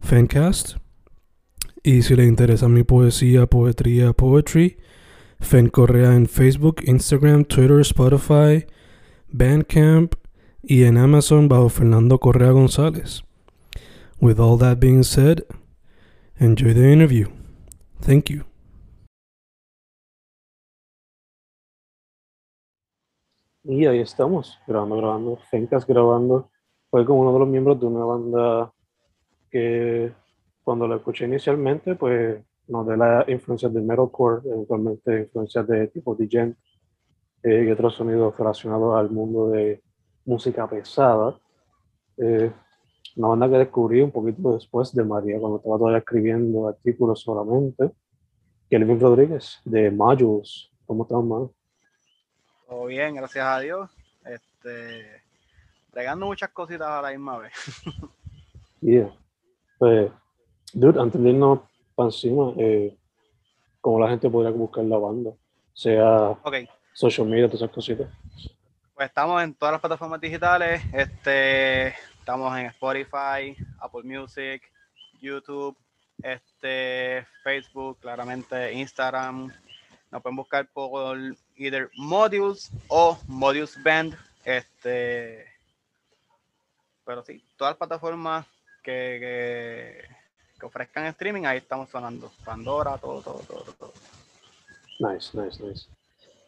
Fancast. Y si le interesa mi poesía, poetría, poetry, Fen Correa en Facebook, Instagram, Twitter, Spotify, Bandcamp y en Amazon bajo Fernando Correa González. With all that being said, enjoy the interview. Thank you. Y ahí estamos, grabando, grabando, Fencas grabando. Fue como uno de los miembros de una banda que cuando lo escuché inicialmente, pues nos de la influencia del metalcore, eventualmente influencias de tipo DJ eh, y otros sonidos relacionados al mundo de música pesada. Eh, una banda que descubrí un poquito después de María, cuando estaba todavía escribiendo artículos solamente. Kelvin Rodríguez, de Modules. ¿Cómo estás, man? Todo bien, gracias a Dios. Este, regando muchas cositas a la misma vez. yeah. Pues, dude, antes de irnos para encima, eh, ¿cómo la gente podría buscar la banda? Sea social media, todas esas cositas. pues estamos en todas las plataformas digitales. Este, estamos en Spotify, Apple Music, YouTube, este, Facebook, claramente Instagram. Nos pueden buscar por either Modules o Modules Band. Este, pero sí, todas las plataformas que, que, que ofrezcan streaming, ahí estamos sonando. Pandora, todo, todo, todo, todo. Nice, nice, nice.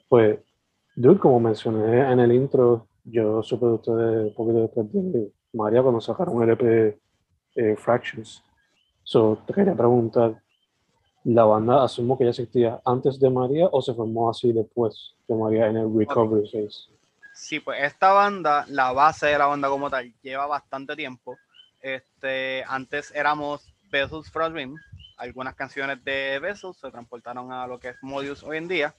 Pues, dude, como mencioné en el intro, yo supe de ustedes un poquito después de María cuando sacaron el EP eh, Fractions. So, te quería preguntar, ¿la banda asumo que ya existía antes de María o se formó así después de María en el recovery phase? Sí, pues esta banda, la base de la banda como tal, lleva bastante tiempo. Este, antes éramos a Dream. Algunas canciones de Vessels se transportaron a lo que es Modius hoy en día.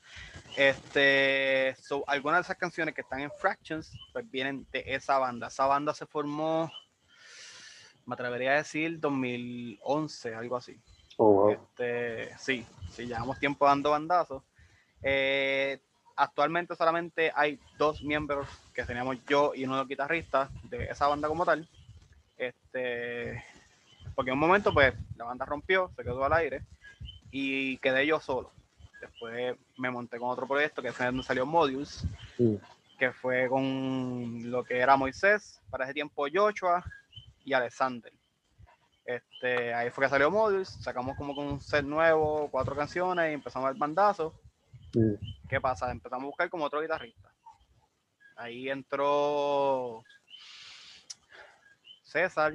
Este, so, algunas de esas canciones que están en Fractions, pues vienen de esa banda. Esa banda se formó, me atrevería a decir, 2011, algo así. Oh, wow. Este, sí, sí, llevamos tiempo dando bandazos. Eh, actualmente solamente hay dos miembros, que teníamos yo y uno de los guitarristas de esa banda como tal. Este, porque en un momento, pues, la banda rompió, se quedó al aire y quedé yo solo. Después me monté con otro proyecto que fue donde salió Modules, que fue con lo que era Moisés, para ese tiempo Joshua y Alexander. Este, ahí fue que salió Modules, sacamos como con un set nuevo, cuatro canciones y empezamos el bandazo. Mm. ¿Qué pasa? Empezamos a buscar como otro guitarrista. Ahí entró César,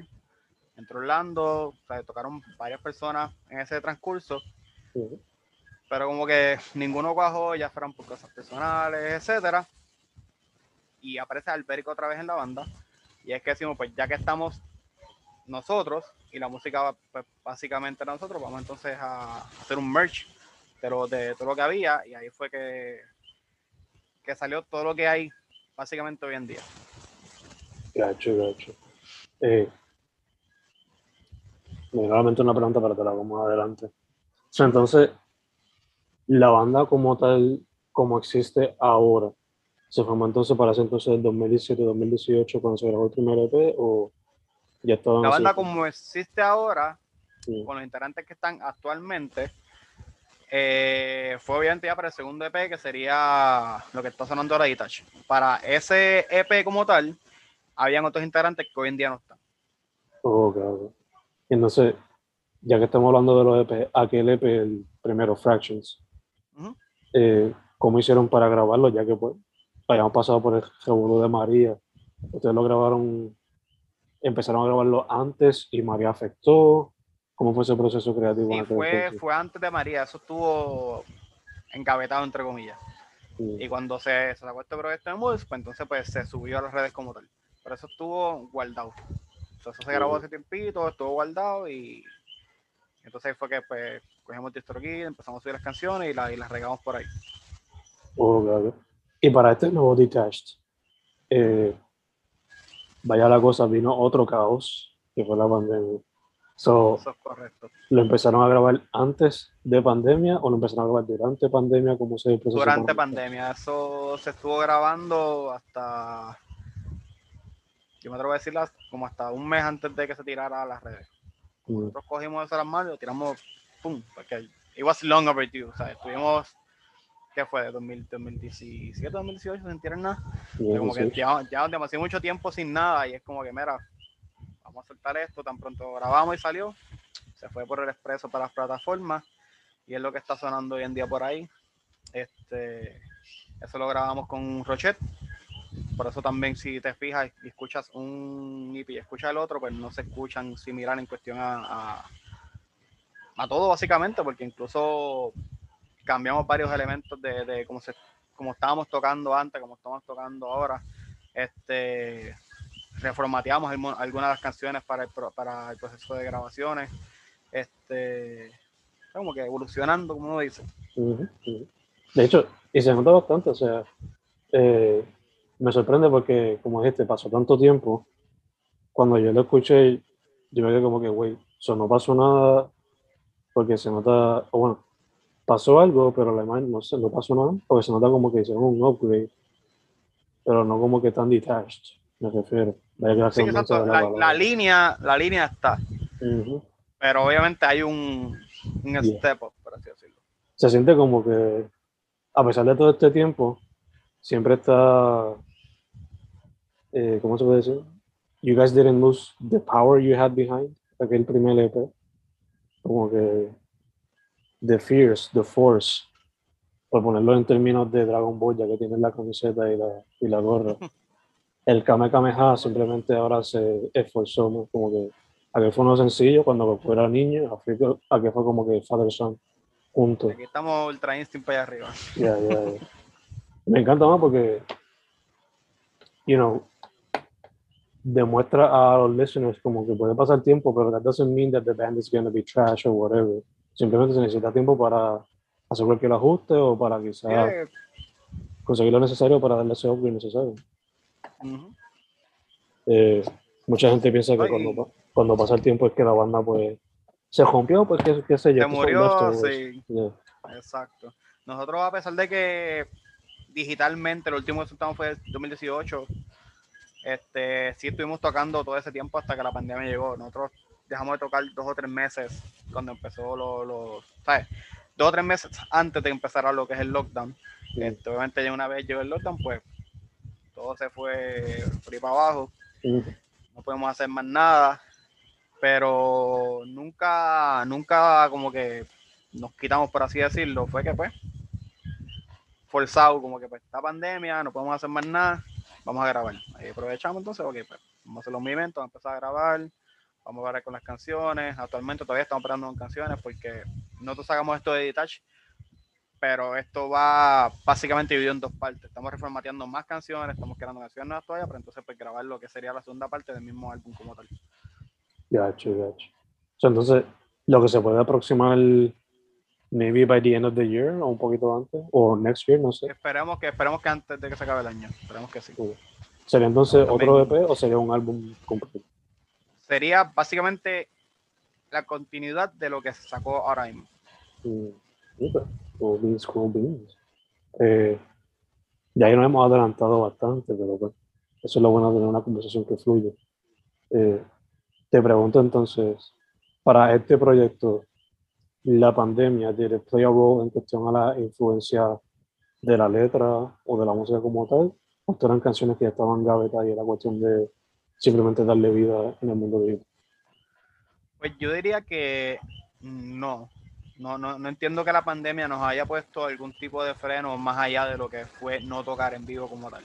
entró Orlando, o sea, tocaron varias personas en ese transcurso, pero como que ninguno cuajó, ya fueron por cosas personales, etcétera. Y aparece Alberico otra vez en la banda. Y es que decimos, pues ya que estamos nosotros y la música pues, básicamente era nosotros, vamos entonces a hacer un merch de, lo- de todo lo que había y ahí fue que, que salió todo lo que hay básicamente hoy en día. Gacho, gacho. Eh, me vino a la mente una pregunta, pero te la hago más adelante. O sea, entonces, la banda como tal, como existe ahora, ¿se formó entonces para ese entonces el 2017-2018 cuando se grabó el primer EP o ya La así? banda como existe ahora, Sí. con los integrantes que están actualmente, eh, fue obviamente ya para el segundo EP, que sería lo que está sonando ahora Detach. Para ese EP como tal, habían otros integrantes que hoy en día no están. Oh, ok. Entonces, ya que estamos hablando de los EP, aquel EP, el primero, Fractions, eh, ¿cómo hicieron para grabarlo? Ya que pues habíamos pasado por el revuelo de María. Ustedes lo grabaron, empezaron a grabarlo antes y María afectó. ¿Cómo fue ese proceso creativo? Sí, fue, fue antes de María, eso estuvo engavetado entre comillas. Y cuando se, se sacó este proyecto de pues entonces pues se subió a las redes como tal. Pero eso estuvo guardado. Eso se grabó hace tiempito, estuvo guardado y entonces fue que pues cogimos DistroKid, empezamos a subir las canciones y, la- y las regamos por ahí. ok, ok. Y para este nuevo Detached, eh, vaya la cosa, vino otro caos, que fue la pandemia. So, Eso es correcto. ¿Lo empezaron a grabar antes de pandemia o lo empezaron a grabar durante pandemia? ¿Cómo se? Durante pandemia, eso se estuvo grabando hasta, yo me atrevo a decirlo, como hasta un mes antes de que se tirara a las redes. Mm, nosotros cogimos eso a las manos y lo tiramos, pum, porque it was long overdue, o sea, estuvimos, ¿qué fue? De 2000, 2017, 2018, sin tirar nada. bien, como que sí. ya, ya demasiado mucho tiempo sin nada y es como que, mira, vamos a soltar esto, tan pronto grabamos y salió, se fue por el expreso para las plataformas y es lo que está sonando hoy en día por ahí. Este, eso lo grabamos con Rochet. Por eso también si te fijas y escuchas un EP y escuchas el otro, pues no se escuchan similar en cuestión a, a, todo básicamente, porque incluso cambiamos varios elementos de, de cómo se como estábamos tocando antes, como estamos tocando ahora. Este reformateamos algunas de las canciones para el, proceso de grabaciones. Este como que evolucionando, como uno dice. De hecho, y se nota bastante, o sea, eh, me sorprende porque, como dijiste, pasó tanto tiempo. Cuando yo lo escuché, yo me quedé como que, güey, eso no pasó nada, porque se nota, o bueno, pasó algo, pero la imagen no, sé, no pasó nada, porque se nota como que hicieron un upgrade, pero no como que tan detached, me refiero. Sí, exacto. La, palabra. la línea, la línea está, Ujú. pero obviamente hay un, un Yeah. step up, por así decirlo. se siente como que, a pesar de todo este tiempo, siempre está, eh, ¿cómo se puede decir? You guys didn't lose the power you had behind aquel primer EP. Como que the fears, the force, por ponerlo en términos de Dragon Ball, ya que tienen la camiseta y la, y la gorra. El Kame Kameha simplemente ahora se esforzó, ¿no? Como que aquel fue uno sencillo cuando fuera niño, a que a que fue como que Father Son juntos. Aquí estamos Ultra Instinct para allá arriba. Ya, ya, ya. Me encanta más porque, you know, demuestra a los listeners como que puede pasar tiempo, pero that doesn't mean that the band is going to be trash or whatever. Simplemente se necesita tiempo para hacer cualquier ajuste o para quizás Yeah. conseguir lo necesario para darle ese upgrade necesario. Eh, mucha gente piensa que Ay. cuando, cuando pasa el tiempo es que la banda pues se rompió, pues qué, qué sé yo. Se que murió, sí. Yeah. Exacto. Nosotros, a pesar de que digitalmente el último resultado fue el 2018, este, sí estuvimos tocando todo ese tiempo hasta que la pandemia llegó. Nosotros dejamos de tocar dos o tres meses cuando empezó los, los ¿sabes? Dos o tres meses antes de empezar lo que es el lockdown. Sí. Este, obviamente ya una vez llegó el lockdown, pues todo se fue por ahí para abajo no podemos hacer más nada, pero nunca, nunca como que nos quitamos, por así decirlo, fue que pues, forzado, como que pues, esta pandemia, no podemos hacer más nada, vamos a grabar. Ahí aprovechamos entonces, ok, pues, vamos a hacer los movimientos, vamos a empezar a grabar, vamos a ver con las canciones, actualmente todavía estamos operando con canciones porque nosotros sacamos esto de Detach, pero esto va básicamente dividido en dos partes. Estamos reformateando más canciones, estamos creando canciones nuevas todavía, pero entonces pues grabar lo que sería la segunda parte del mismo álbum como tal. Gacho, gacho. Entonces, lo que se puede aproximar, maybe by the end of the year, o un poquito antes, o next year, no sé. Esperemos que, esperemos que antes de que se acabe el año, esperemos que sí. ¿Sería entonces También- otro EP o sería un álbum completo? Sería básicamente la continuidad de lo que se sacó ahora mismo. Mm. Cool beans, cool beans. Eh, ya ahí nos hemos adelantado bastante, pero pues, eso es lo bueno de tener una conversación que fluye. Eh, te pregunto entonces, para este proyecto, la pandemia, ¿did play a role en cuestión a la influencia de la letra o de la música como tal? ¿O eran canciones que ya estaban gavetadas y era cuestión de simplemente darle vida en el mundo de Pues yo diría que no. No, no, no entiendo que la pandemia nos haya puesto algún tipo de freno más allá de lo que fue no tocar en vivo como tal.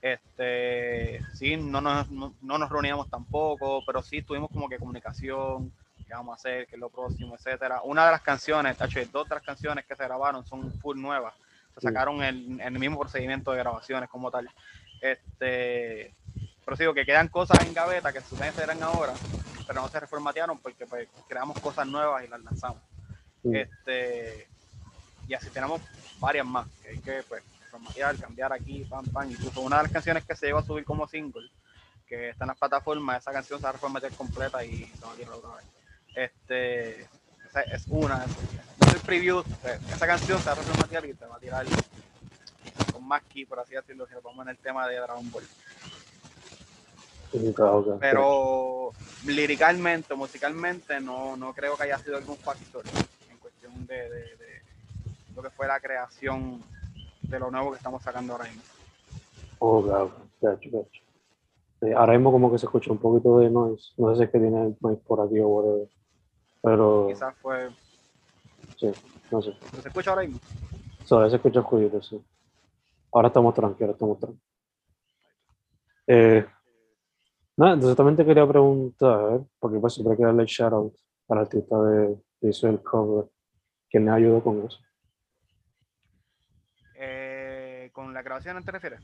Este, sí, no nos, no, nos reuníamos tampoco, pero sí tuvimos como que comunicación, qué vamos a hacer, qué es lo próximo, etcétera. Una de las canciones, hecho, dos de las canciones que se grabaron son full nuevas. Se sacaron en, el mismo procedimiento de grabaciones como tal. Este, pero digo que quedan cosas en gaveta que suelen serán ahora, pero no se reformatearon porque pues, creamos cosas nuevas y las lanzamos. Este, y así tenemos varias más que hay que pues, formatear, cambiar aquí, pam, pam. Incluso una de las canciones que se llegó a subir como single, que está en las plataformas, esa canción se va a reformatear completa y se va a tirar otra vez. Este, esa es una, es el preview, pues, esa canción se va a reformatear y se va a tirar con más key, por así decirlo, si lo ponemos en el tema de Dragon Ball. Pero liricalmente, musicalmente, no, no creo que haya sido algún factor de, lo que fue la creación de lo nuevo que estamos sacando ahora mismo. Oh, claro, ahora mismo como que se escucha un poquito de noise. No sé si es que tiene el noise por aquí o whatever. Pero... Quizás fue... Sí, no sé. ¿Se escucha ahora mismo? Solo se escucha el sí. Ahora estamos tranquilos, estamos tranquilos. Eh, nada, entonces también te quería preguntar, porque pues siempre hay que darle shout out al artista de, de hizo el cover ¿Quién me ayudó con eso? Eh, ¿Con la grabación te refieres?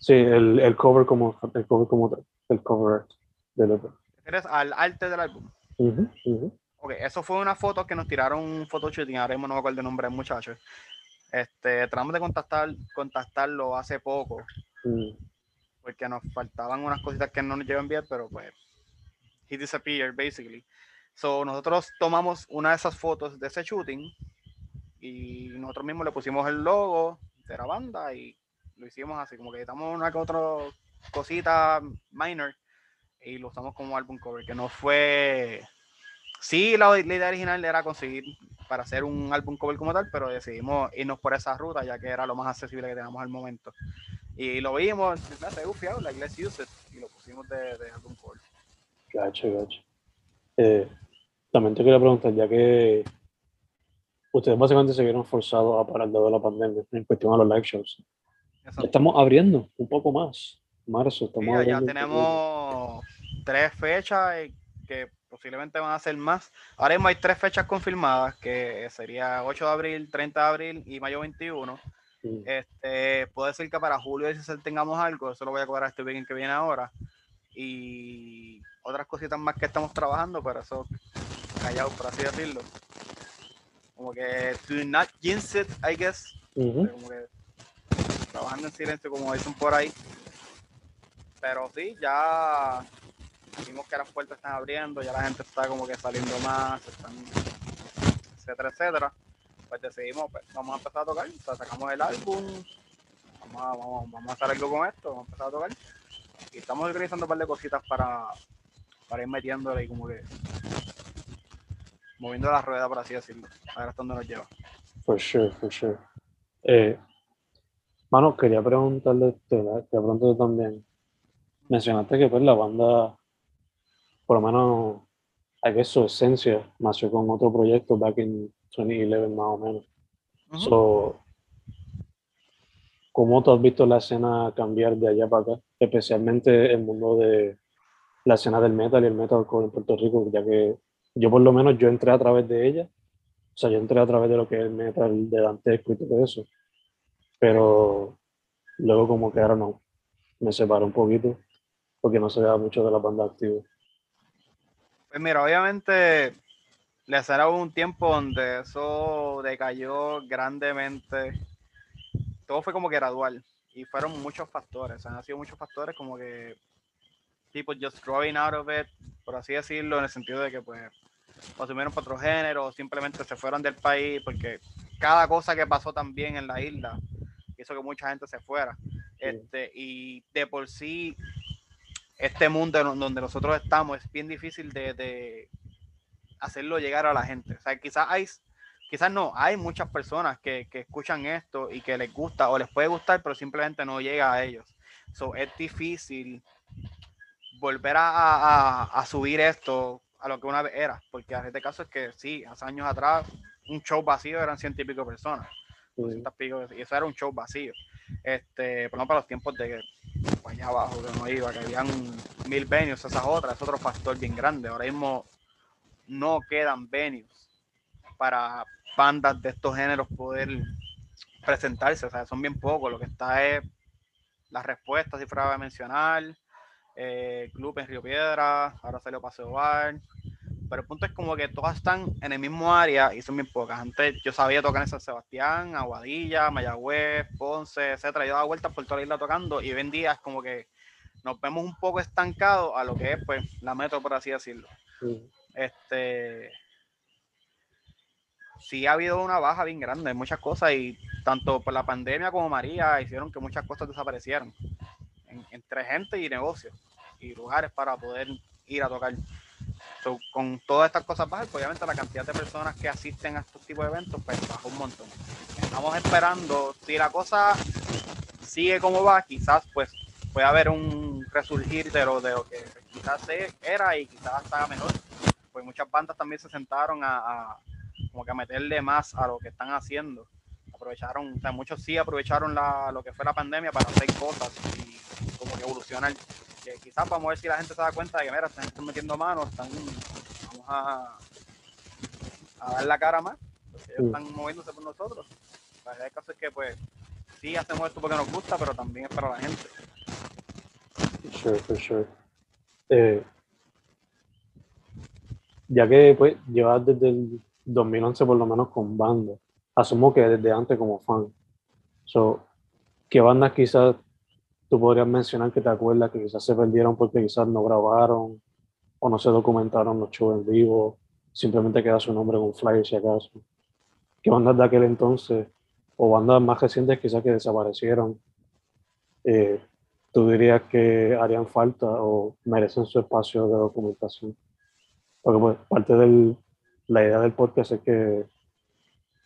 Sí, el, el, cover como el cover como el cover del álbum. ¿Te refieres al arte del álbum? Ok, eso fue una foto que nos tiraron un photoshooting, ahora mismo no me acuerdo el nombre del muchacho. Este, tratamos de contactar, contactarlo hace poco, mm. porque nos faltaban unas cositas que no nos llevan bien, pero pues, he disappeared basically. So, nosotros tomamos una de esas fotos de ese shooting y nosotros mismos le pusimos el logo de la banda y lo hicimos así, como que quitamos una que otra cosita minor y lo usamos como álbum cover, que no fue... Sí, la, idea original era conseguir para hacer un álbum cover como tal, pero decidimos irnos por esa ruta ya que era lo más accesible que teníamos al momento. Y lo vimos, like, let's use it, y lo pusimos de, de álbum cover. Gacho, gacho. Eh, también te quería preguntar, ya que ustedes básicamente se vieron forzados a parar de la pandemia en cuestión a los live shows. Estamos abriendo un poco más. Marzo, estamos Ya tenemos tres fechas que posiblemente van a ser más. Ahora mismo hay tres fechas confirmadas, que sería 8 de abril, 30 de abril y mayo 21. Este, puede decir que para julio si tengamos algo, eso lo voy a cobrar este weekend que viene ahora. Y otras cositas más que estamos trabajando, pero eso callado, por así decirlo. Como que to not jinx it, I guess. Como que trabajando en silencio, como dicen por ahí. Pero sí, ya vimos que las puertas están abriendo, ya la gente está como que saliendo más, están, etcétera, etcétera. Pues decidimos, pues, vamos a empezar a tocar, sacamos el álbum, vamos a, vamos, vamos a hacer algo con esto, vamos a empezar a tocar. Y estamos organizando un par de cositas para, para ir metiéndole y como que moviendo la rueda, por así decirlo, a ver hasta dónde nos lleva. For sure, for sure. Eh, mano, quería preguntarle, te, te pregunto también, mencionaste que pues la banda, por lo menos, hay que su esencia nació con otro proyecto back in 2011 más o menos. so, ¿Cómo tú has visto la escena cambiar de allá para acá? Especialmente el mundo de la escena del metal y el metal en Puerto Rico, ya que yo por lo menos yo entré a través de ella, o sea, yo entré a través de lo que es el metal de dantesco y todo eso, pero luego como que ahora no, me separé un poquito porque no se vea mucho de la banda activa. Pues mira, obviamente le será un tiempo donde eso decayó grandemente, todo fue como que gradual y fueron muchos factores, han sido muchos factores como que people just growing out of it, por así decirlo, en el sentido de que pues asumieron para otro género, o simplemente se fueron del país, porque cada cosa que pasó también en la isla hizo que mucha gente se fuera. Este, y de por sí, este mundo donde nosotros estamos es bien difícil de, hacerlo llegar a la gente. O sea, quizás hay, quizás no, hay muchas personas que, que, escuchan esto y que les gusta o les puede gustar, pero simplemente no llega a ellos. So, es difícil volver a, a, subir esto a lo que una vez era, porque en este caso es que sí, hace años atrás un show vacío eran ciento y pico personas, y eso era un show vacío. Este, por ejemplo, para los tiempos de allá abajo que no iba, que habían mil venues, esas otras, es otro factor bien grande. Ahora mismo no quedan venues para bandas de estos géneros poder presentarse, o sea, son bien pocos, lo que está es las respuestas, si fuera a mencionar, eh, Club en Río Piedra, ahora salió Paseo Bar, pero el punto es como que todas están en el mismo área y son bien pocas. Antes yo sabía tocar en San Sebastián, Aguadilla, Mayagüez, Ponce, etcétera. Yo daba vueltas por toda la isla tocando y hoy en día es como que nos vemos un poco estancados a lo que es pues la metro, por así decirlo. Este sí ha habido una baja bien grande en muchas cosas y tanto por la pandemia como María hicieron que muchas cosas desaparecieran entre gente y negocios y lugares para poder ir a tocar. Con todas estas cosas bajas, pues, obviamente la cantidad de personas que asisten a estos tipos de eventos pues baja un montón. Estamos esperando, si la cosa sigue como va, quizás pues puede haber un resurgir de lo, de lo que quizás era y quizás hasta menor. Pues muchas bandas también se sentaron a como que a meterle más a lo que están haciendo. Aprovecharon, o sea, muchos sí aprovecharon la, lo que fue la pandemia para hacer cosas y evolucionar. Que quizás vamos a ver si la gente se da cuenta de que, mira, están metiendo manos, están, vamos a, a dar la cara más, porque ellos están moviéndose por nosotros. el caso es que, pues, sí hacemos esto porque nos gusta, pero también es para la gente. Sure, for sure. Eh, ya que pues llevas desde el 2011 por lo menos con banda. Asumo que desde antes como fan. So, ¿Qué bandas quizás tú podrías mencionar que te acuerdas que quizás se perdieron porque quizás no grabaron o no se documentaron los shows en vivo? Simplemente queda su nombre en un flyer si acaso. ¿Qué bandas de aquel entonces o bandas más recientes quizás que desaparecieron? Eh, tú dirías que harían falta o merecen su espacio de documentación. Porque pues, parte del, la idea del podcast es que,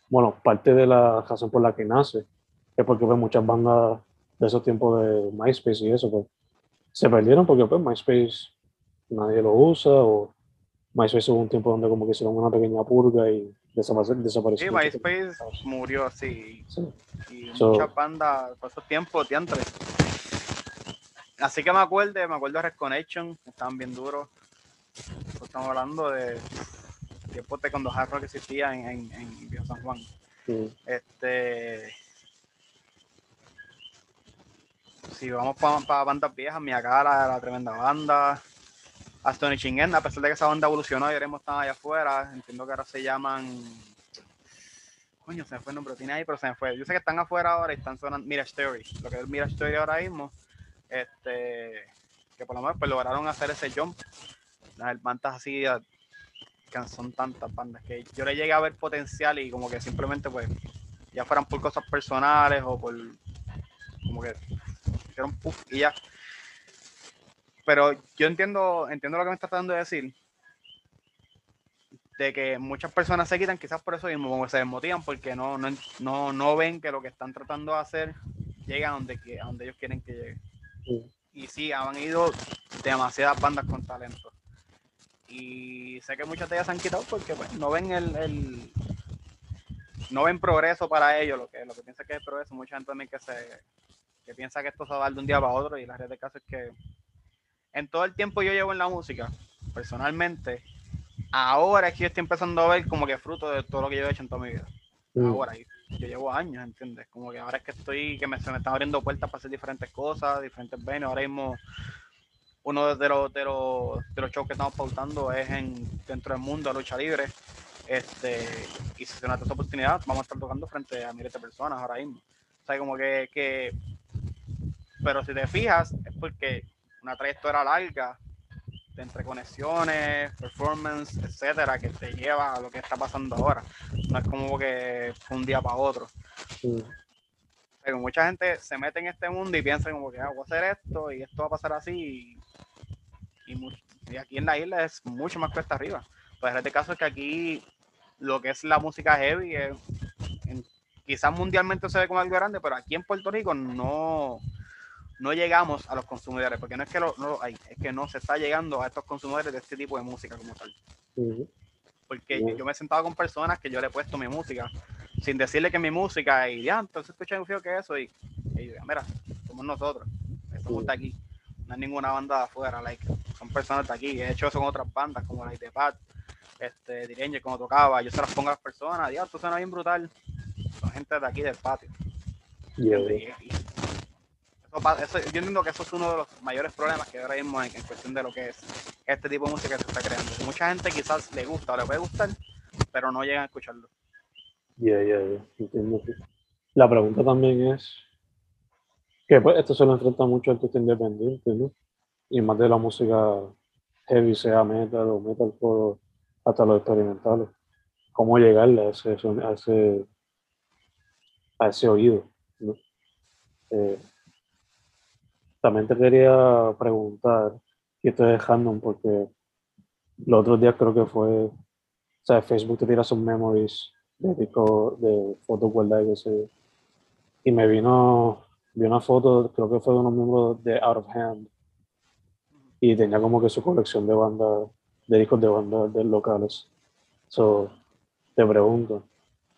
bueno, parte de la razón por la que nace es porque pues, muchas bandas de esos tiempos de MySpace y eso, pues, se perdieron porque pues MySpace nadie lo usa o MySpace hubo un tiempo donde como que hicieron una pequeña purga y desapareció. desapareció sí, MySpace murió así. Y muchas bandas por esos tiempos, antes Así que me acuerdo, me acuerdo de Red Connection, estaban bien duros. Estamos hablando de tiempos de cuando Hard Rock existía en, en, en San Juan. Este. Si vamos para bandas viejas, mi Cara la tremenda banda. Astony Chingen, a pesar de que esa banda evolucionó y ahora están allá afuera, entiendo que ahora se llaman. Coño, se me fue el nombre, tiene ahí, pero se me fue. Yo sé que están afuera ahora y están sonando Mirage Story. Lo que es Mirage Story ahora mismo, este, que por lo menos pues, lograron hacer ese jump. Las bandas así que son tantas bandas que yo le llegué a ver potencial y como que simplemente pues ya fueran por cosas personales o por como que puff y ya. Pero yo entiendo, entiendo lo que me está tratando de decir. De que muchas personas se quitan quizás por eso mismo, se desmotivan porque no, no, no, no ven que lo que están tratando de hacer llega a donde, a donde ellos quieren que llegue. Y sí, han ido demasiadas bandas con talento y sé que muchas de ellas se han quitado porque pues, no ven el, no ven progreso para ellos, lo que, lo que piensa que es progreso, mucha gente también que se que piensa que esto se va a dar de un día para otro y la realidad de caso es que en todo el tiempo yo llevo en la música, personalmente, ahora es que yo estoy empezando a ver como que fruto de todo lo que yo he hecho en toda mi vida. Mm. Ahora, yo llevo años, ¿entiendes? Como que ahora es que estoy, que me, se me están abriendo puertas para hacer diferentes cosas, diferentes venos, ahora mismo uno de los, de los, de los shows que estamos pautando es en dentro del mundo de lucha libre. Este, y si se nos da esta oportunidad, vamos a estar tocando frente a miles de personas ahora mismo. O sea, como que, que, pero si te fijas, es porque una trayectoria larga de entre conexiones, performance, etcétera, que te lleva a lo que está pasando ahora. No es como que un día para otro. Pero mucha gente se mete en este mundo y piensa como que ah, voy a hacer esto y esto va a pasar así y, aquí en la isla es mucho más cuesta arriba. Pues en este caso es que aquí lo que es la música heavy, quizás mundialmente se ve como algo grande, pero aquí en Puerto Rico no, no llegamos a los consumidores, porque no es que lo, no lo hay, es que no se está llegando a estos consumidores de este tipo de música como tal. Porque yo me he sentado con personas que yo le he puesto mi música, sin decirle que mi música, y ya, entonces escuchan fío que eso, y, y yo mira, somos nosotros, somos de aquí, no hay ninguna banda de afuera, like, son personas de aquí, de hecho son otras bandas como la de Pat, este, Direñe, como tocaba, yo se las pongo a las personas, ya, esto suena bien brutal, son gente de aquí del patio. Yeah, ¿entiendes? Y- y yo entiendo que eso es uno de los mayores problemas que ahora mismo en, cuestión de lo que es este tipo de música que se está creando. Mucha gente quizás le gusta o le puede gustar, pero no llegan a escucharlo. yeah, yeah, yeah, entiendo. La pregunta también es que pues esto se lo enfrenta mucho al artista independiente, ¿no? Y más de la música heavy, sea metal o metalcore, o hasta los experimentales. ¿Cómo llegarle a ese, a ese, a ese oído? Eh, también te quería preguntar, y esto es random porque los otros días creo que fue, o sea, Facebook te tira sus memories de disco, de fotos guardadas y yo. Y me vino, vi una foto, creo que fue de unos miembros de Out of Hand, y tenía como que su colección de bandas, de discos de bandas de locales. So, te pregunto,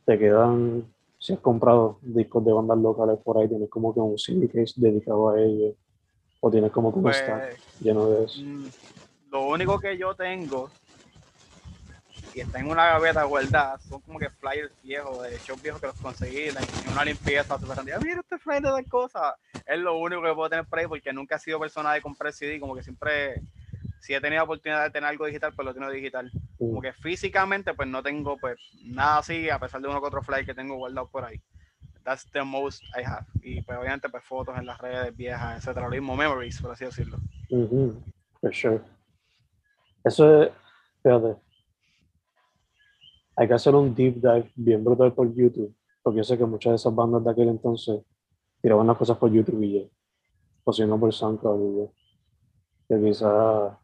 ¿te quedan, si has comprado discos de bandas locales por ahí, tienes como que un CD case dedicado a ellos? ¿O tienes como un Pues, stack lleno de eso? mm, lo único que yo tengo y está en una gaveta guardada son como que flyers viejos, de shows viejos que los conseguí en en una limpieza grande. Mira este flyer de tal cosa. Es lo único que puedo tener por ahí porque nunca he sido persona de comprar CD, como que siempre, si he tenido oportunidad de tener algo digital, pues lo tengo digital. Como que físicamente, pues no tengo pues nada así, a pesar de uno que otro flyer que tengo guardado por ahí. That's the most I have. Y pues obviamente pues fotos en las redes viejas, etcétera, lo mismo memories, por así decirlo. ujú, For sure. Eso es, fíjate, hay que hacer un deep dive bien brutal por YouTube, porque yo sé que muchas de esas bandas de aquel entonces tiraban las cosas por YouTube y ya, o si no por SoundCloud y ya. Que quizás,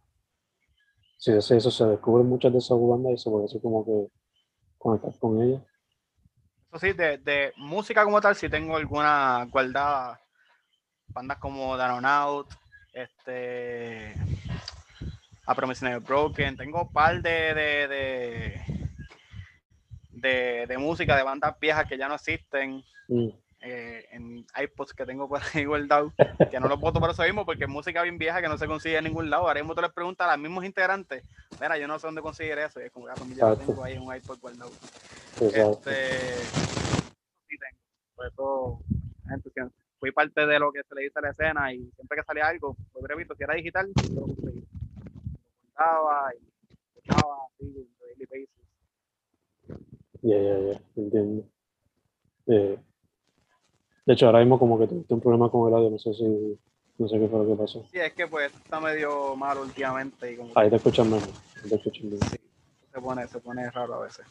si es eso, se descubren muchas de esas bandas y se puede hacer como que conectar con ellas. Sí, de, música como tal, sí tengo alguna guardada. Bandas como Out, este. A Promise Broken. Tengo un par de de, de, de, de música de bandas viejas que ya no existen. Mm, eh, en iPods que tengo por ahí guardado, que no los voto por eso mismo, porque es música bien vieja que no se consigue en ningún lado. Ahora mismo tú les preguntas a los mismos integrantes, mira, yo no sé dónde conseguir eso, y es como que "Ah, pues, ya lo tengo ahí en un iPod guardado. exacto. Este, sí tengo, por eso, gente, si fui parte de lo que se le dice a la escena y siempre que salía algo, hubiera visto, si era digital, yo lo conseguí. Lo guardaba y escuchaba así, en daily basis. Ya, ya, ya, entiendo. Eh, de hecho, ahora mismo como que tuviste un problema con el audio, no sé si, no sé qué fue lo que pasó. Sí, es que pues está medio malo últimamente y como Ahí te escuchan menos, ahí te escuchan bien. Sí, se pone, se pone raro a veces.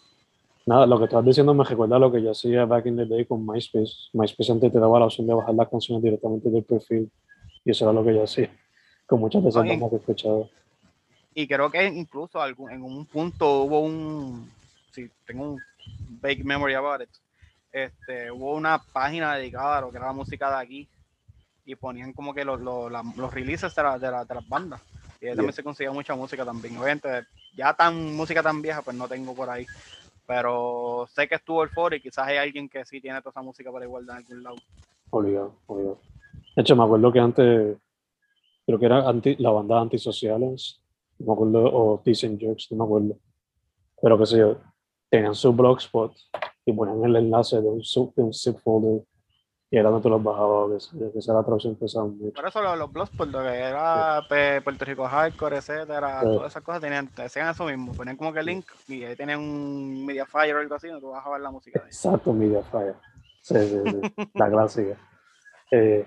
Nada, lo que estabas diciendo me recuerda a lo que yo hacía back in the day con MySpace. MySpace antes te daba la opción de bajar las canciones directamente del perfil y eso era lo que yo hacía con muchas esas Oye. que escuchaba. Y creo que incluso en un punto hubo un, sí, tengo un vague memory about it, este, hubo una página dedicada a lo que era la música de aquí y ponían como que los, los, los releases de, la- de, la- de las bandas. Y ahí también se conseguía mucha música también. Obviamente, ya tan música tan vieja, pues no tengo por ahí. Pero sé que estuvo el foro y quizás hay alguien que sí tiene toda esa música para igual en algún lado. Obligado, obligado. De hecho, me acuerdo que antes, creo que era anti, la banda Antisociales, no me acuerdo, o Decent Jokes, no me acuerdo. Pero qué sé yo, tenían su blogspot y ponían el enlace de un, sub- de un zip folder y era donde tú los bajabas, que, esa era la traducción que usaban mucho. Por eso los, los blogs, por lo que era Pe- Puerto Rico Hardcore, etcétera, Sí. todas esas cosas tenían, hacían eso mismo, ponían como que el link y ahí tenían un Mediafire o algo así, donde tú bajabas la música de. Exacto, Mediafire. Sí, sí, sí, la clásica. Eh,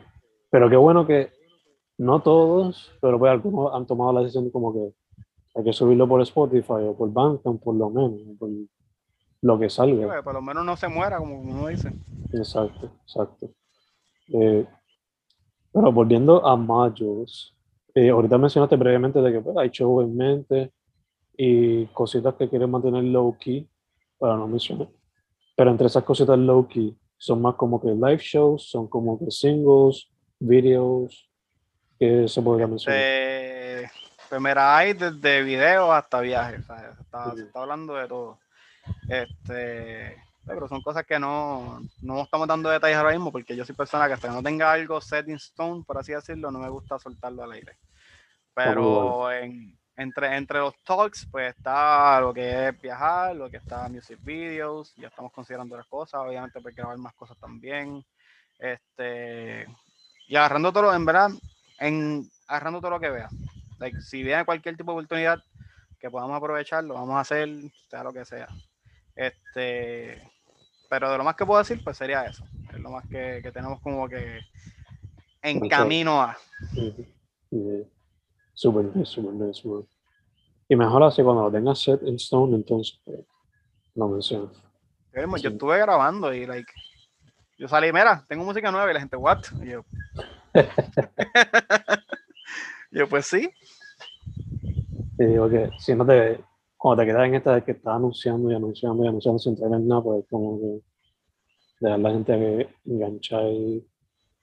pero qué bueno que no todos, pero pues algunos han tomado la decisión de como que hay que subirlo por Spotify o por Bandcamp por lo menos, por lo que Sí, salga. pues, por lo menos no se muera, como uno dice. Exacto, exacto. Eh, pero volviendo a modules, eh, ahorita mencionaste brevemente de que pues, hay show en mente y cositas que quieren mantener low key, para no mencionar. Pero entre esas cositas low key son más como que live shows, son como que singles, videos, ¿Qué se podría mencionar? Este, pues mira, hay desde videos hasta viajes, ¿sabes? Se está, se Ujú. está hablando de todo. Este, pero son cosas que no, no estamos dando detalles ahora mismo porque yo soy persona que hasta que no tenga algo set in stone, por así decirlo, no me gusta soltarlo al aire. Pero en, entre, entre los talks, pues está lo que es viajar, lo que está music videos, ya estamos considerando otras cosas, obviamente pues grabar más cosas también. Este, y agarrando todo, en verdad, en agarrando todo lo que vea. Like, si viene cualquier tipo de oportunidad que podamos aprovechar, lo vamos a hacer, sea lo que sea. Este, pero de lo más que puedo decir, pues sería eso. Es lo más que, que tenemos como que en Ok. camino a. Yeah. Super nice, super nice, man. Y mejor así cuando lo tengas set in stone, entonces pues, lo mencionas. Yo, mismo- yo Sí. estuve grabando y like yo salí, mira, tengo música nueva y la gente, what? Y yo, yo pues sí, Y digo que si no te, cuando te quedas en esta de que estás anunciando y anunciando y anunciando sin tener nada, pues como que dejar la gente que engancha y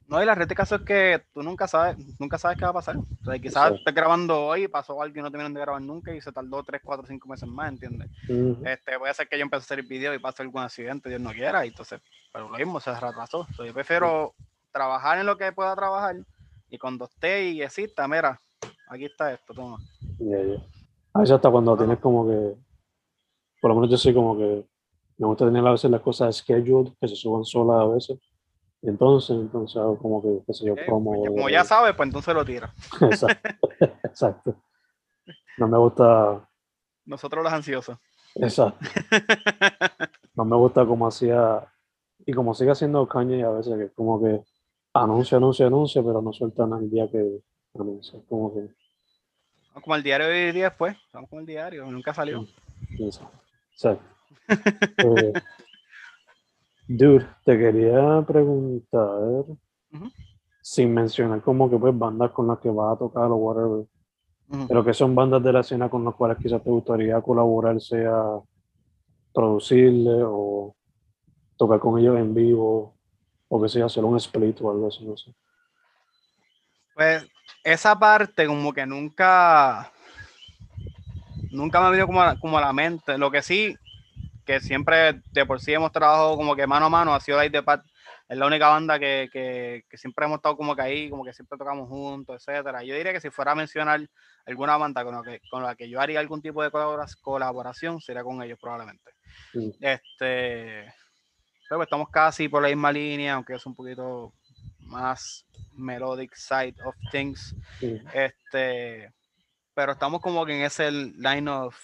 no, y la realidad del caso es que tú nunca sabes, nunca sabes qué va a pasar. O sea, quizás Exacto. estés grabando hoy, pasó algo y no terminaron de grabar nunca y se tardó 3, 4, 5 meses más, ¿entiendes? Ujú. Este, puede ser que yo empiece a hacer el video y pase algún accidente, Dios no quiera, y entonces, pero lo mismo se retrasó. So, yo prefiero trabajar en lo que pueda trabajar y cuando esté y exista, mira, aquí está esto, toma. Ya, ya. A veces hasta cuando tienes como que, por lo menos yo soy como que, me gusta tener a veces las cosas scheduled, que se suban solas a veces. Entonces, entonces hago como que, qué sé yo, Eh, promo. pues, como ya sabes, pues entonces lo tira. Exacto. Exacto. No me gusta, Nosotros los ansiosos. exacto. No me gusta como hacía, y como sigue haciendo Kanye a veces, que como que anuncia, anuncia, anuncia, pero no suelta nada el día que anuncia. Como que, Como el diario de hoy día después. Vamos con el diario, nunca salió. Eh, dude, te quería preguntar, sin mencionar como que pues bandas con las que vas a tocar o whatever, pero que son bandas de la escena con las cuales quizás te gustaría colaborar, sea producirle o tocar con ellos en vivo, o que sea hacer un split o algo así, no sé. Pues esa parte como que nunca, nunca me ha venido como a, como a la mente. Lo que sí, que siempre de por sí hemos trabajado como que mano a mano, ha sido Light the Path. Es la única banda que, que- que siempre hemos estado como que ahí, como que siempre tocamos juntos, etcétera. Yo diría que si fuera a mencionar alguna banda con la que, con la que yo haría algún tipo de colabora- colaboración, sería con ellos probablemente. Este, pero estamos casi por la misma línea, aunque es un poquito más melodic side of things. Sí. Este, pero estamos como que en ese line of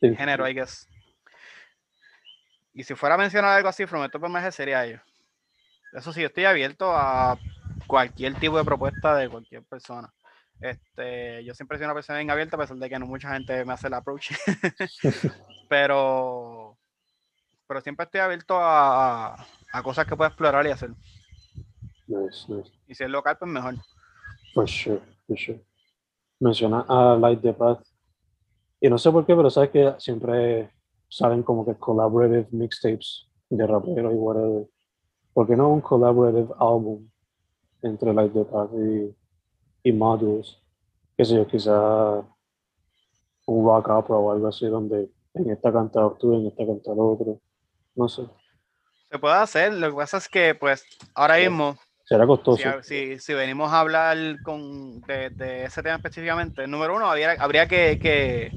Sí. género, I guess. Y si fuera a mencionar algo así, From Top MG sería ellos. Eso sí, yo estoy abierto a cualquier tipo de propuesta de cualquier persona. Este, yo siempre soy una persona bien abierta, a pesar de que no mucha gente me hace el approach. pero, pero siempre estoy abierto a, a- a cosas que pueda explorar y hacer. Nice, nice. Y si es local, pues mejor. For sure, for sure. Menciona a Light the Path. Y no sé por qué, pero sabes que siempre salen como que collaborative mixtapes de raperos y whatever. ¿Por qué no un collaborative album entre Light the Path y, y Modules? Qué sé yo, quizá un rock opera o algo así donde en esta canta tú, en esta canta el otro. No sé. Se puede hacer, lo que pasa es que, pues, ahora mismo, Será costoso. si- si venimos a hablar con, de, de ese tema específicamente, número uno, habría, habría que, que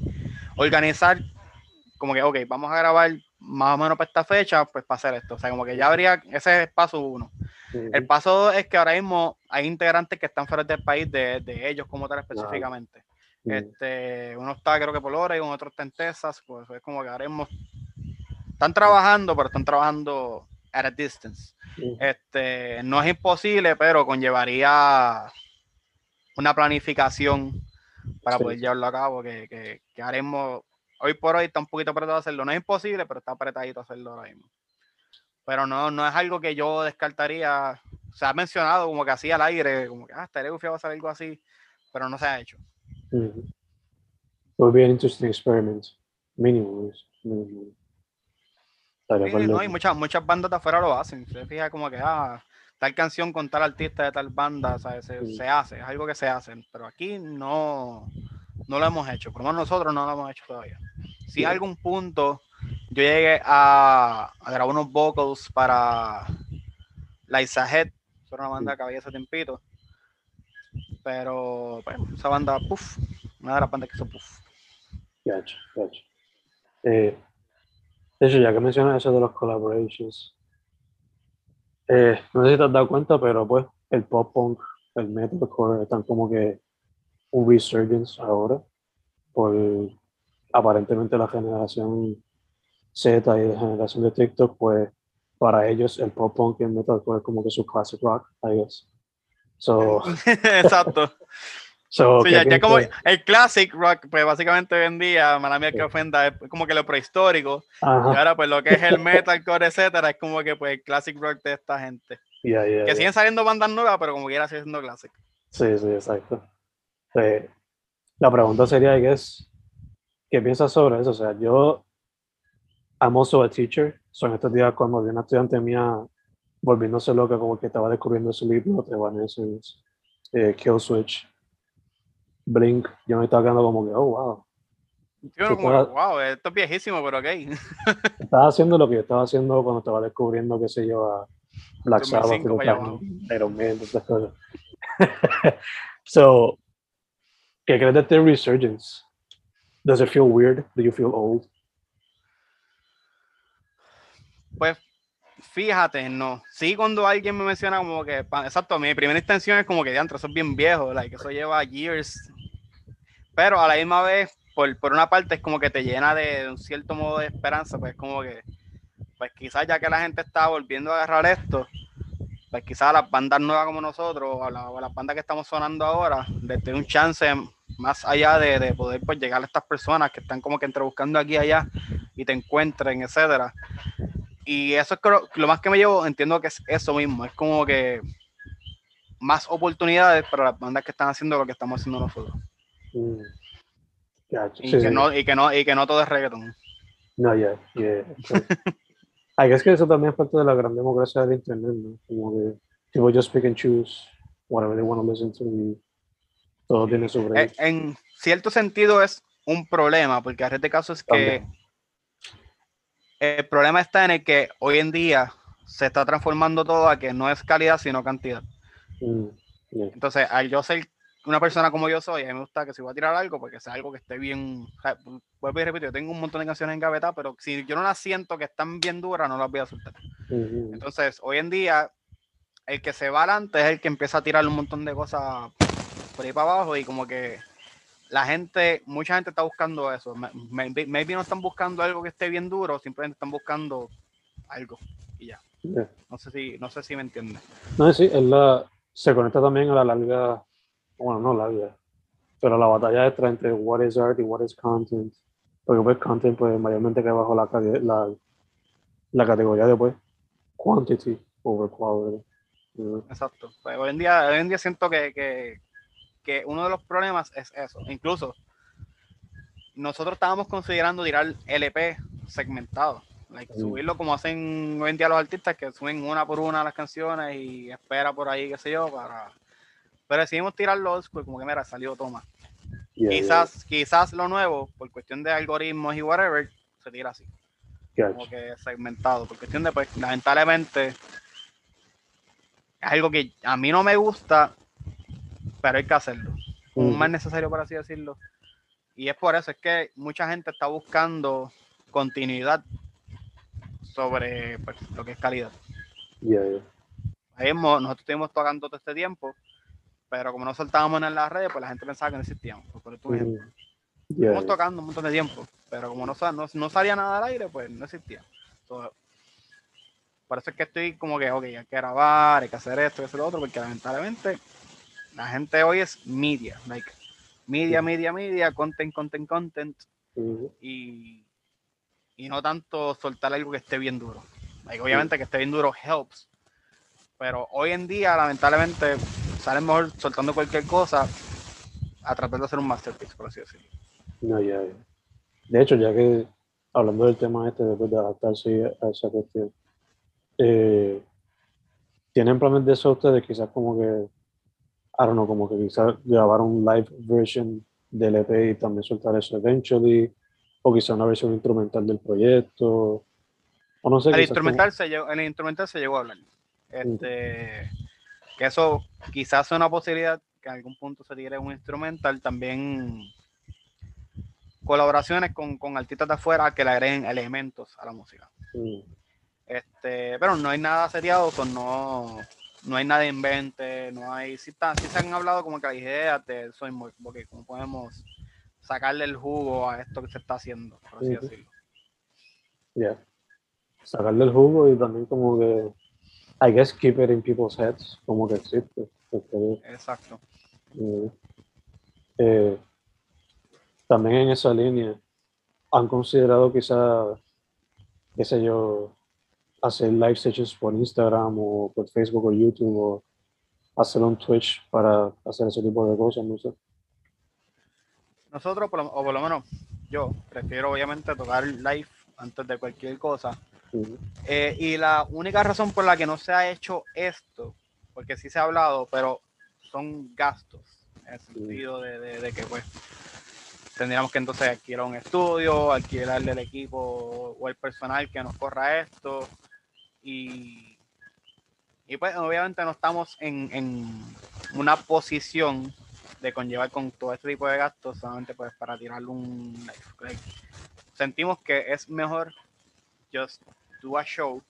organizar, como que, ok, vamos a grabar más o menos para esta fecha, pues para hacer esto. O sea, como que ya habría, ese es paso uno. El paso dos es que ahora mismo hay integrantes que están fuera del país, de, de ellos como tal específicamente. Este, uno está creo que por Oregon, otro está en Texas, pues es como que ahora mismo están trabajando, pero están trabajando at a distance. Este, no es imposible, pero conllevaría una planificación para Sí. poder llevarlo a cabo, que, que, que haremos, hoy por hoy está un poquito apretado hacerlo, no es imposible, pero está apretadito hacerlo ahora mismo. Pero no, no es algo que yo descartaría, se ha mencionado como que así al aire, como que, ah, estaría gufiado hacer algo así, pero no se ha hecho. Mhm. It would be an interesting experiment. Mínimo. mínimo. Sí, no, y muchas, muchas bandas de afuera lo hacen. Se fija como que, ah, tal canción con tal artista de tal banda, ¿sabes? Se, Sí. se hace, es algo que se hace, pero aquí no, no lo hemos hecho, por lo menos nosotros no lo hemos hecho todavía. Si Sí. algún punto yo llegué a, a grabar unos vocals para La Isajet, que una banda que había hace tiempito, pero bueno, esa banda, puff, una de las bandas que hizo puff. Gotcha. Eh, de hecho, ya que mencionas eso de los collaborations, eh, no sé si te has dado cuenta, pero pues el pop punk, el metalcore están como que un resurgence ahora por aparentemente la generación Z y la generación de TikTok, pues para ellos el pop punk y el metalcore es como que su classic rock, I guess. So, Exacto. So Sí, ¿qué ya, ya como el classic rock, pues básicamente hoy en día, mala mía que ofenda, es como que lo prehistórico. Y Ajá, ahora, pues lo que es el metalcore, etcétera, es como que pues el classic rock de esta gente. yeah, yeah, Que yeah. siguen saliendo bandas nuevas, pero como quiera sigue siendo classic. Sí, sí, exacto. La pregunta sería, I guess, ¿qué piensas sobre eso? O sea, yo, also a teacher, so en estos días cuando vi una estudiante mía volviéndose loca, como que estaba descubriendo su libro de Evanescence, eh, Kill Switch, Blink, yo me estaba quedando como que, oh, wow, Y uno como, estaba- wow, esto es viejísimo, pero ok. estaba haciendo lo que yo estaba haciendo cuando estaba descubriendo, qué sé yo, a Black Sabbath, 2005 para allá abajo. Iron Man, todas cosas. so, ¿qué crees de este resurgence? Does it feel weird? Do you feel old? Pues fíjate, no. Sí, cuando alguien me menciona como que, exacto, mi primera intención es como que diantre, eso es bien viejo, like, eso lleva years. Pero a la misma vez, por, por una parte, es como que te llena de un cierto modo de esperanza, pues como que, pues quizás ya que la gente está volviendo a agarrar esto, pues quizás las bandas nuevas como nosotros, o, la- las bandas que estamos sonando ahora, les dé un chance más allá de, de poder pues llegar a estas personas que están como que entre buscando aquí y allá y te encuentren, etcétera. Y eso es creo- lo más que me llevo, entiendo que es eso mismo, es como que más oportunidades para las bandas que están haciendo lo que estamos haciendo nosotros. Mm. Y, Sí, que sí. No, y, que no, y que no todo es reggaeton. No, yeah, yeah. I guess que eso también es parte de la gran democracia del internet, ¿no? Como que people just pick and choose whatever they want to listen to y todo tiene su Eh, break. en cierto sentido es un problema, porque a este caso es que También. el problema está en el que hoy en día se está transformando todo a que no es calidad sino cantidad. Mm, yeah. Entonces, al yo ser una persona como yo soy, a mí me gusta que si voy a tirar algo, porque sea algo que esté bien. o sea, vuelvo y repito, yo tengo un montón de canciones en gaveta, pero si yo no las siento que están bien duras, no las voy a soltar. Mhm. Entonces, hoy en día, el que se va adelante es el que empieza a tirar un montón de cosas por ahí para abajo y como que la gente, mucha gente está buscando eso. Ma- Maybe, maybe no están buscando algo que esté bien duro, simplemente están buscando algo y ya. Yeah. No sé si, no sé si me entiendes. No, sí, es la, se conecta también a la larga, bueno, no larga, pero la batalla extra entre what is art y what is content. Porque pues content, pues mayormente cae bajo la, la, la categoría de pues quantity over quality. Mm, Exacto. Pues hoy en día, hoy en día siento que, que, que uno de los problemas es eso. Incluso nosotros estábamos considerando tirar LP segmentado. Like, subirlo como hacen hoy en día los artistas que suben una por una las canciones y espera por ahí, qué sé yo, para. Pero decidimos tirarlo pues como que mira, salió toma. yeah, yeah, quizás, quizás lo nuevo, por cuestión de algoritmos y whatever, se tira así gotcha. como que segmentado, por cuestión de, pues, lamentablemente, es algo que a mí no me gusta, pero hay que hacerlo. Un Ujú. más necesario, por así decirlo. Y es por eso, es que mucha gente está buscando continuidad sobre pues, lo que es calidad. Yeah, yeah. Ahí nosotros estuvimos tocando todo este tiempo, pero como no soltábamos en las redes, pues la gente pensaba que no existíamos. Por ejemplo. Mhm. Yeah, yeah. tocando un montón de tiempo, pero como no, no, no salía nada al aire, pues no existía. So, por eso es que estoy como que, ok, hay que grabar, hay que hacer esto, hay que hacer lo otro, porque lamentablemente la gente hoy es media, like, media, media, media, content, content, content, y, y no tanto soltar algo que esté bien duro. Like, obviamente que esté bien duro helps, pero hoy en día, lamentablemente, salen mejor soltando cualquier cosa a tratar de hacer un masterpiece, por así decirlo. No, ya, ya. De hecho, ya que hablando del tema este, después de adaptarse a esa cuestión, eh, ¿Tienen planes de eso ustedes? Quizás como que, I don't know, como que quizás grabar un live version del EP y también soltar eso eventually, o quizás una versión instrumental del proyecto, o no sé. El instrumental, se llegó, el instrumental se llegó a hablar. Este, que eso quizás sea una posibilidad que en algún punto se tire un instrumental. También colaboraciones con, con artistas de afuera que le agreguen elementos a la música. como- Este, pero no hay nada seriado, so no, no hay nada en mente, no hay, sí, está, sí se han hablado como que las ideas de eso, mismo, porque cómo podemos sacarle el jugo a esto que se está haciendo, por así decirlo. yeah. Sacarle el jugo y también como que, I guess, keep it in people's heads, como que existe. porque, Exacto. eh, eh, también en esa línea, han considerado quizá, qué sé yo, hacer live sessions por Instagram o por Facebook o YouTube o hacer un Twitch para hacer ese tipo de cosas, no sé. Nosotros, por lo- o por lo menos yo, prefiero obviamente tocar live antes de cualquier cosa. Eh, y la única razón por la que no se ha hecho esto, porque sí se ha hablado, pero son gastos, en el sentido de, de- de que pues tendríamos que entonces alquilar un estudio, alquilarle el equipo o el personal que nos corra esto. Y, y pues obviamente no estamos en, en una posición de conllevar con todo este tipo de gastos solamente pues para tirarle un live. Like, sentimos que es mejor just do a show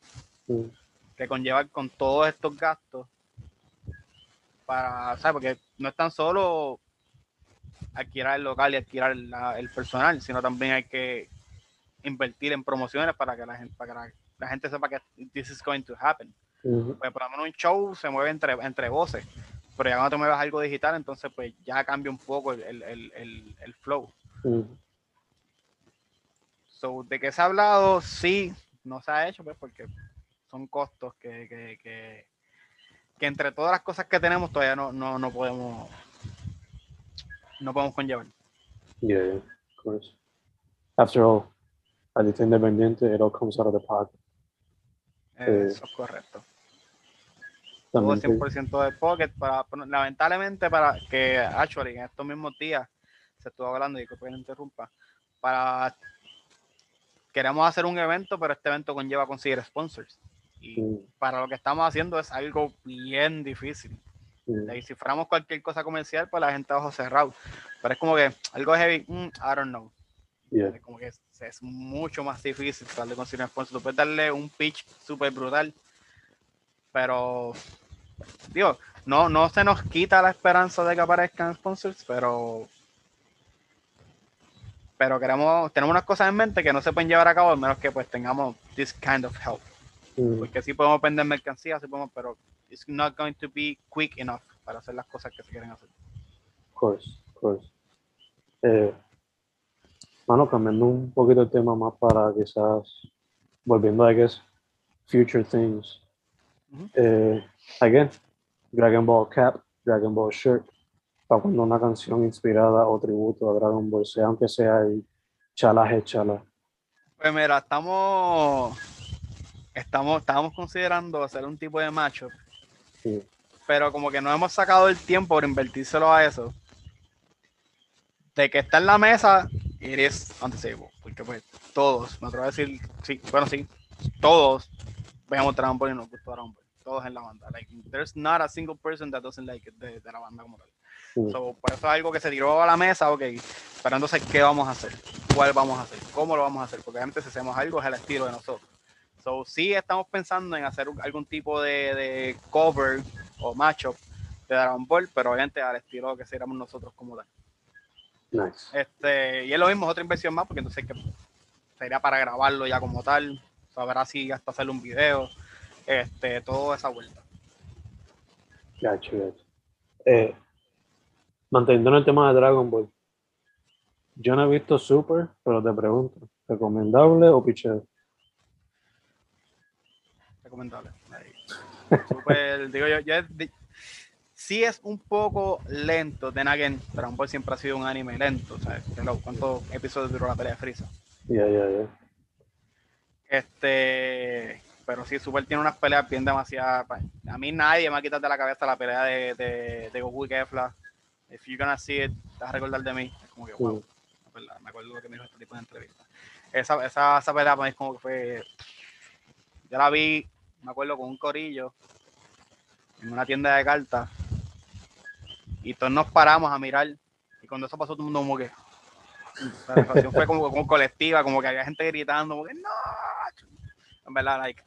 que conllevar con todos estos gastos para, ¿sabes? Porque no es tan solo alquilar el local y alquilar la- el personal, sino también hay que invertir en promociones para que la gente, para que la, la gente sepa que this is going to happen. Pues por lo menos un show se mueve entre, entre voces, pero ya cuando te mueves algo digital, entonces pues ya cambia un poco el, el, el, el- flow. So, de que se ha hablado, sí, no se ha hecho, pues porque son costos que, que, que, que entre todas las cosas que tenemos todavía no, no, no podemos no podemos conllevar. Yeah, yeah, of course. After all, artista independiente, it all comes out of the pocket. Eh, Eso es correcto. Todo También te- 100% de pocket. Para, lamentablemente, para que actually en estos mismos días se estuvo hablando y que me interrumpa, para queremos hacer un evento, pero este evento conlleva conseguir sponsors. Y Mm, para lo que estamos haciendo es algo bien difícil. Y si fuéramos cualquier cosa comercial, pues la gente va a ojos cerrados. Pero es como que algo heavy, mm, I don't know. yeah, Es como que es, es mucho más difícil tratar de conseguir un sponsor. Tú puedes darle un pitch súper brutal, pero, digo, no, no se nos quita la esperanza de que aparezcan sponsors, pero pero queremos, tenemos unas cosas en mente que no se pueden llevar a cabo a menos que pues tengamos this kind of help. mm, Porque sí podemos vender mercancía, sí podemos, pero it's not going to be quick enough para hacer las cosas que se quieren hacer. of course, of course. Eh, mano, cambiando un poquito el tema más para quizás, volviendo a, I guess, future things. Ujú. Eh, again, Dragon Ball Cap, Dragon Ball Shirt, para cuando una canción inspirada o tributo a Dragon Ball sea, aunque sea el chala he chala. Pues mira, estamos, estamos, estábamos considerando hacer un tipo de matchup, Sí. pero como que no hemos sacado el tiempo por invertírselo a eso. De que está en la mesa, it is. Porque pues todos, me atrevo a decir, sí, bueno sí, todos veamos Dragon Ball y nos gusta Dragon Ball. Todos en la banda. Like, there's not a single person that doesn't like it de, de la banda como tal. Mm, So, por eso es algo que se tiró a la mesa, ok. Pero entonces, ¿qué vamos a hacer? ¿Cuál vamos a hacer? ¿Cómo lo vamos a hacer? Porque antes si hacemos algo es el estilo de nosotros. So, sí estamos pensando en hacer algún tipo de, de cover o matchup de Dragon Ball, pero obviamente al estilo que seríamos nosotros como tal. Nice. Este, y es lo mismo, es otra inversión más, porque entonces que sería para grabarlo ya como tal, saber así hasta hacerle un video, este, toda esa vuelta. Gotcha, gotcha. Eh, manteniendo en el tema de Dragon Ball, yo no he visto Super, pero te pregunto, ¿recomendable o picheo? recomendable. Ahí. Súper, digo yo, yo sí es un poco lento. De Again, Dragon Ball siempre ha sido un anime lento. ¿sabes? ¿Cuántos episodios duró la pelea de Frieza? Ya, ya, ya. Este, pero sí, Super tiene unas peleas bien demasiadas. A mí nadie me ha quitado de la cabeza la pelea de, de, de Goku y Kefla. If you're gonna see it, te vas a recordar de mí. Es como que, wow, me acuerdo que me dijo este tipo de entrevista. Esa, esa, esa pelea para mí es como que fue. Yo la vi, me acuerdo, con un corillo en una tienda de cartas. Y todos nos paramos a mirar. Y cuando eso pasó, todo el mundo como que. La sensación fue como, como colectiva, como que había gente gritando, como que no. En verdad, like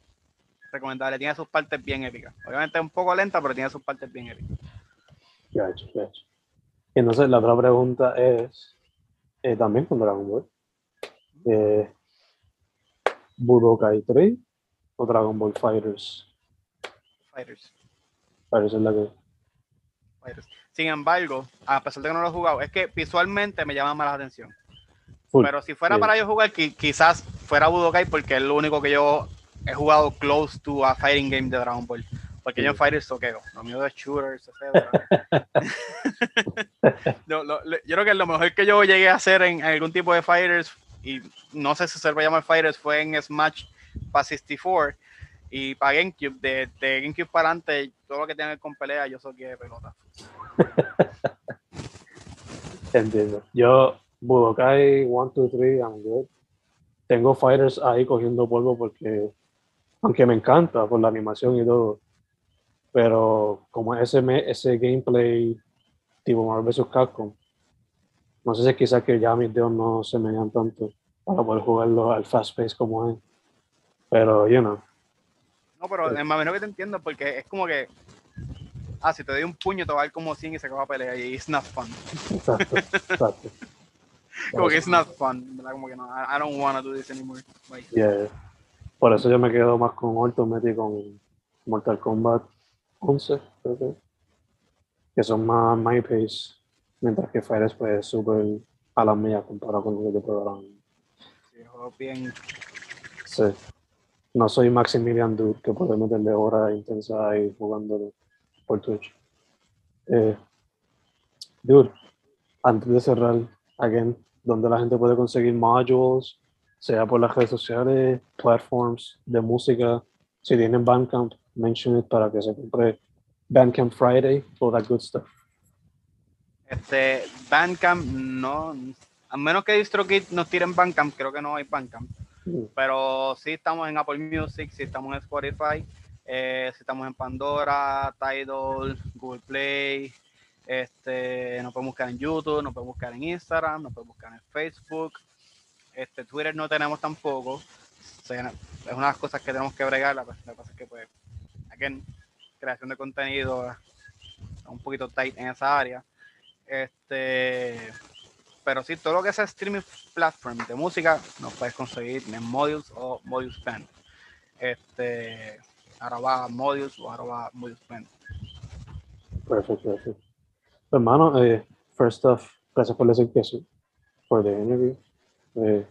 recomendable. Tiene sus partes bien épicas. Obviamente es un poco lenta, pero tiene sus partes bien épicas. Gacho, gacho. Y entonces la otra pregunta es, eh, también con Dragon Ball, eh, ¿Budokai 3 o Dragon Ball Fighters? Fighters. Fighters es la que... Fighters. Sin embargo, a pesar de que no lo he jugado, es que visualmente me llama más la atención. Full. Pero si fuera para yo jugar, qui- quizás fuera Budokai porque es lo único que yo he jugado close to a fighting game de Dragon Ball. Porque yo en. Fighters toqueo. Lo mío de shooters, etc. Yo- lo- lo- yo creo que lo mejor que yo llegué a hacer en algún tipo de Fighters, y no sé si se va a llamar Fighters, fue en Smash para 64 y para GameCube. De, de GameCube para adelante, todo lo que tenga con pelea, yo soy de pelota. Entiendo. Yo, Budokai 1, 2, 3, I'm good. Tengo Fighters ahí cogiendo polvo porque, aunque me encanta por la animación y todo, pero como ese, ese gameplay tipo Marvel vs. Capcom, no sé si quizás que ya mis dedos no se me dan tanto para poder jugarlo al fast pace como es. Pero, you know, No, pero es más o menos que te entiendo porque es como que. Ah, si te doy un puño, te va a dar como 100 y se acaba a pelear. Y it's not fun. exacto, exacto. Como que it's not fun. ¿verdad? Como que no, I, I don't wanna do this anymore. Like, Yeah. Por eso yo me quedo más con Ultimate y con Mortal Kombat 11, creo que. Que son más my pace. Mientras que Fighters pues es súper a la mía comparado con lo que sí, juego bien. Sí. No soy Maximilian Dude que puede meterle horas intensas ahí jugándolo por Twitch. Eh, dude, antes de cerrar, again, donde la gente puede conseguir modules, sea por las redes sociales, platforms de música, si tienen Bandcamp, mention it para que se compre Bandcamp Friday, all that good stuff. Este, Bandcamp, no. A menos que DistroKid nos tiren Bandcamp, creo que no hay Bandcamp. Mm. Pero sí estamos en Apple Music, sí estamos en Spotify, eh, sí estamos en Pandora, Tidal, Google Play. Este, nos podemos buscar en YouTube, nos podemos buscar en Instagram, nos podemos buscar en Facebook. Este, Twitter no tenemos tampoco. Es una de las cosas que tenemos que bregar. La, la cosa es que, pues, again, creación de contenido un poquito tight en esa área. Este, pero sí, todo lo que sea streaming platform de música nos puedes conseguir en Modules o Modules Pen. Este, arroba Modules o arroba Modules Pen. Perfecto, perfecto. Hermano, eh, first off, gracias por que sí, por the interview. Eh,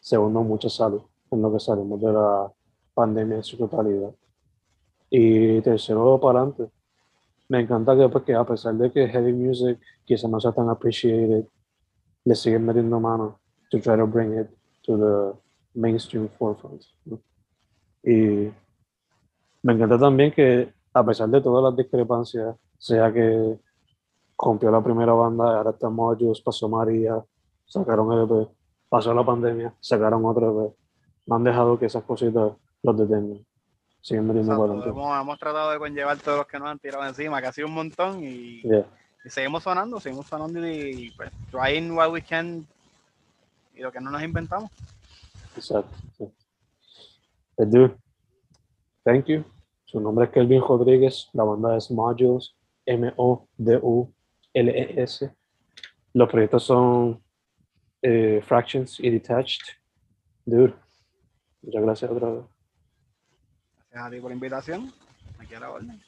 segundo, mucha salud en lo que salimos de la pandemia en su totalidad. Y tercero, para adelante. Me encanta que, pues, que a pesar de que heavy music quizás no sea tan appreciated, le siguen metiendo mano to try to bring it to the mainstream forefront. ¿no? Y me encanta también que, a pesar de todas las discrepancias, sea que rompió la primera banda, ahora está Modules, pasó María, sacaron EP, pasó la pandemia, sacaron otro EP. No han dejado que esas cositas los detengan. Siguen metiendo hemos, hemos tratado de conllevar todos los que nos han tirado encima, que ha sido un montón, y, Yeah. y seguimos sonando, seguimos sonando y pues, trying what we can y lo que no nos inventamos. Exacto. sí. Eh, dude, thank you. Su nombre es Kelvin Rodríguez, la banda es Modules, M-O-D-U-L-E-S. Los proyectos son eh, Fractions y Detached. Dude, muchas gracias otra vez. Gracias a ti por la invitación. Aquí a la orden.